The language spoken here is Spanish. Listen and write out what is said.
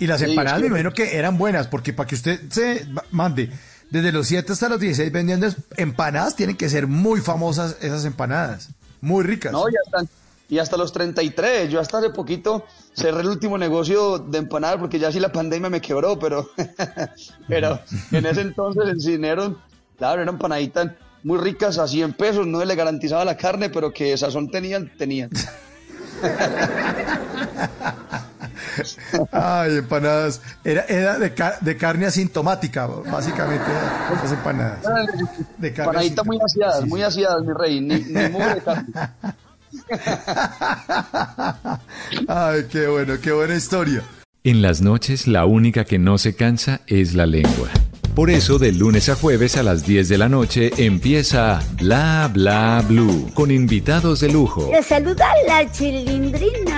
Y las empanadas, me imagino que eran buenas, porque para que usted se mande desde los 7 hasta los 16 vendiendo empanadas, tienen que ser muy famosas esas empanadas, muy ricas. No, ya están. Y hasta los 33, yo hasta hace poquito cerré el último negocio de empanadas porque ya sí la pandemia me quebró, pero, pero en ese entonces el dinero, claro, eran empanaditas muy ricas a 100 pesos, no le garantizaba la carne, pero que sazón tenían, tenían. Ay, empanadas. Era, era de, de, carne asintomática, básicamente, esas empanadas. De carne Empanaditas muy aseadas, muy aseadas, mi rey, ni, ni de carne. Ay, qué bueno, qué buena historia. En las noches, la única que no se cansa es la lengua. Por eso, de lunes a jueves a las 10 de la noche empieza Bla Bla Blue con invitados de lujo. Le saluda la chilindrina.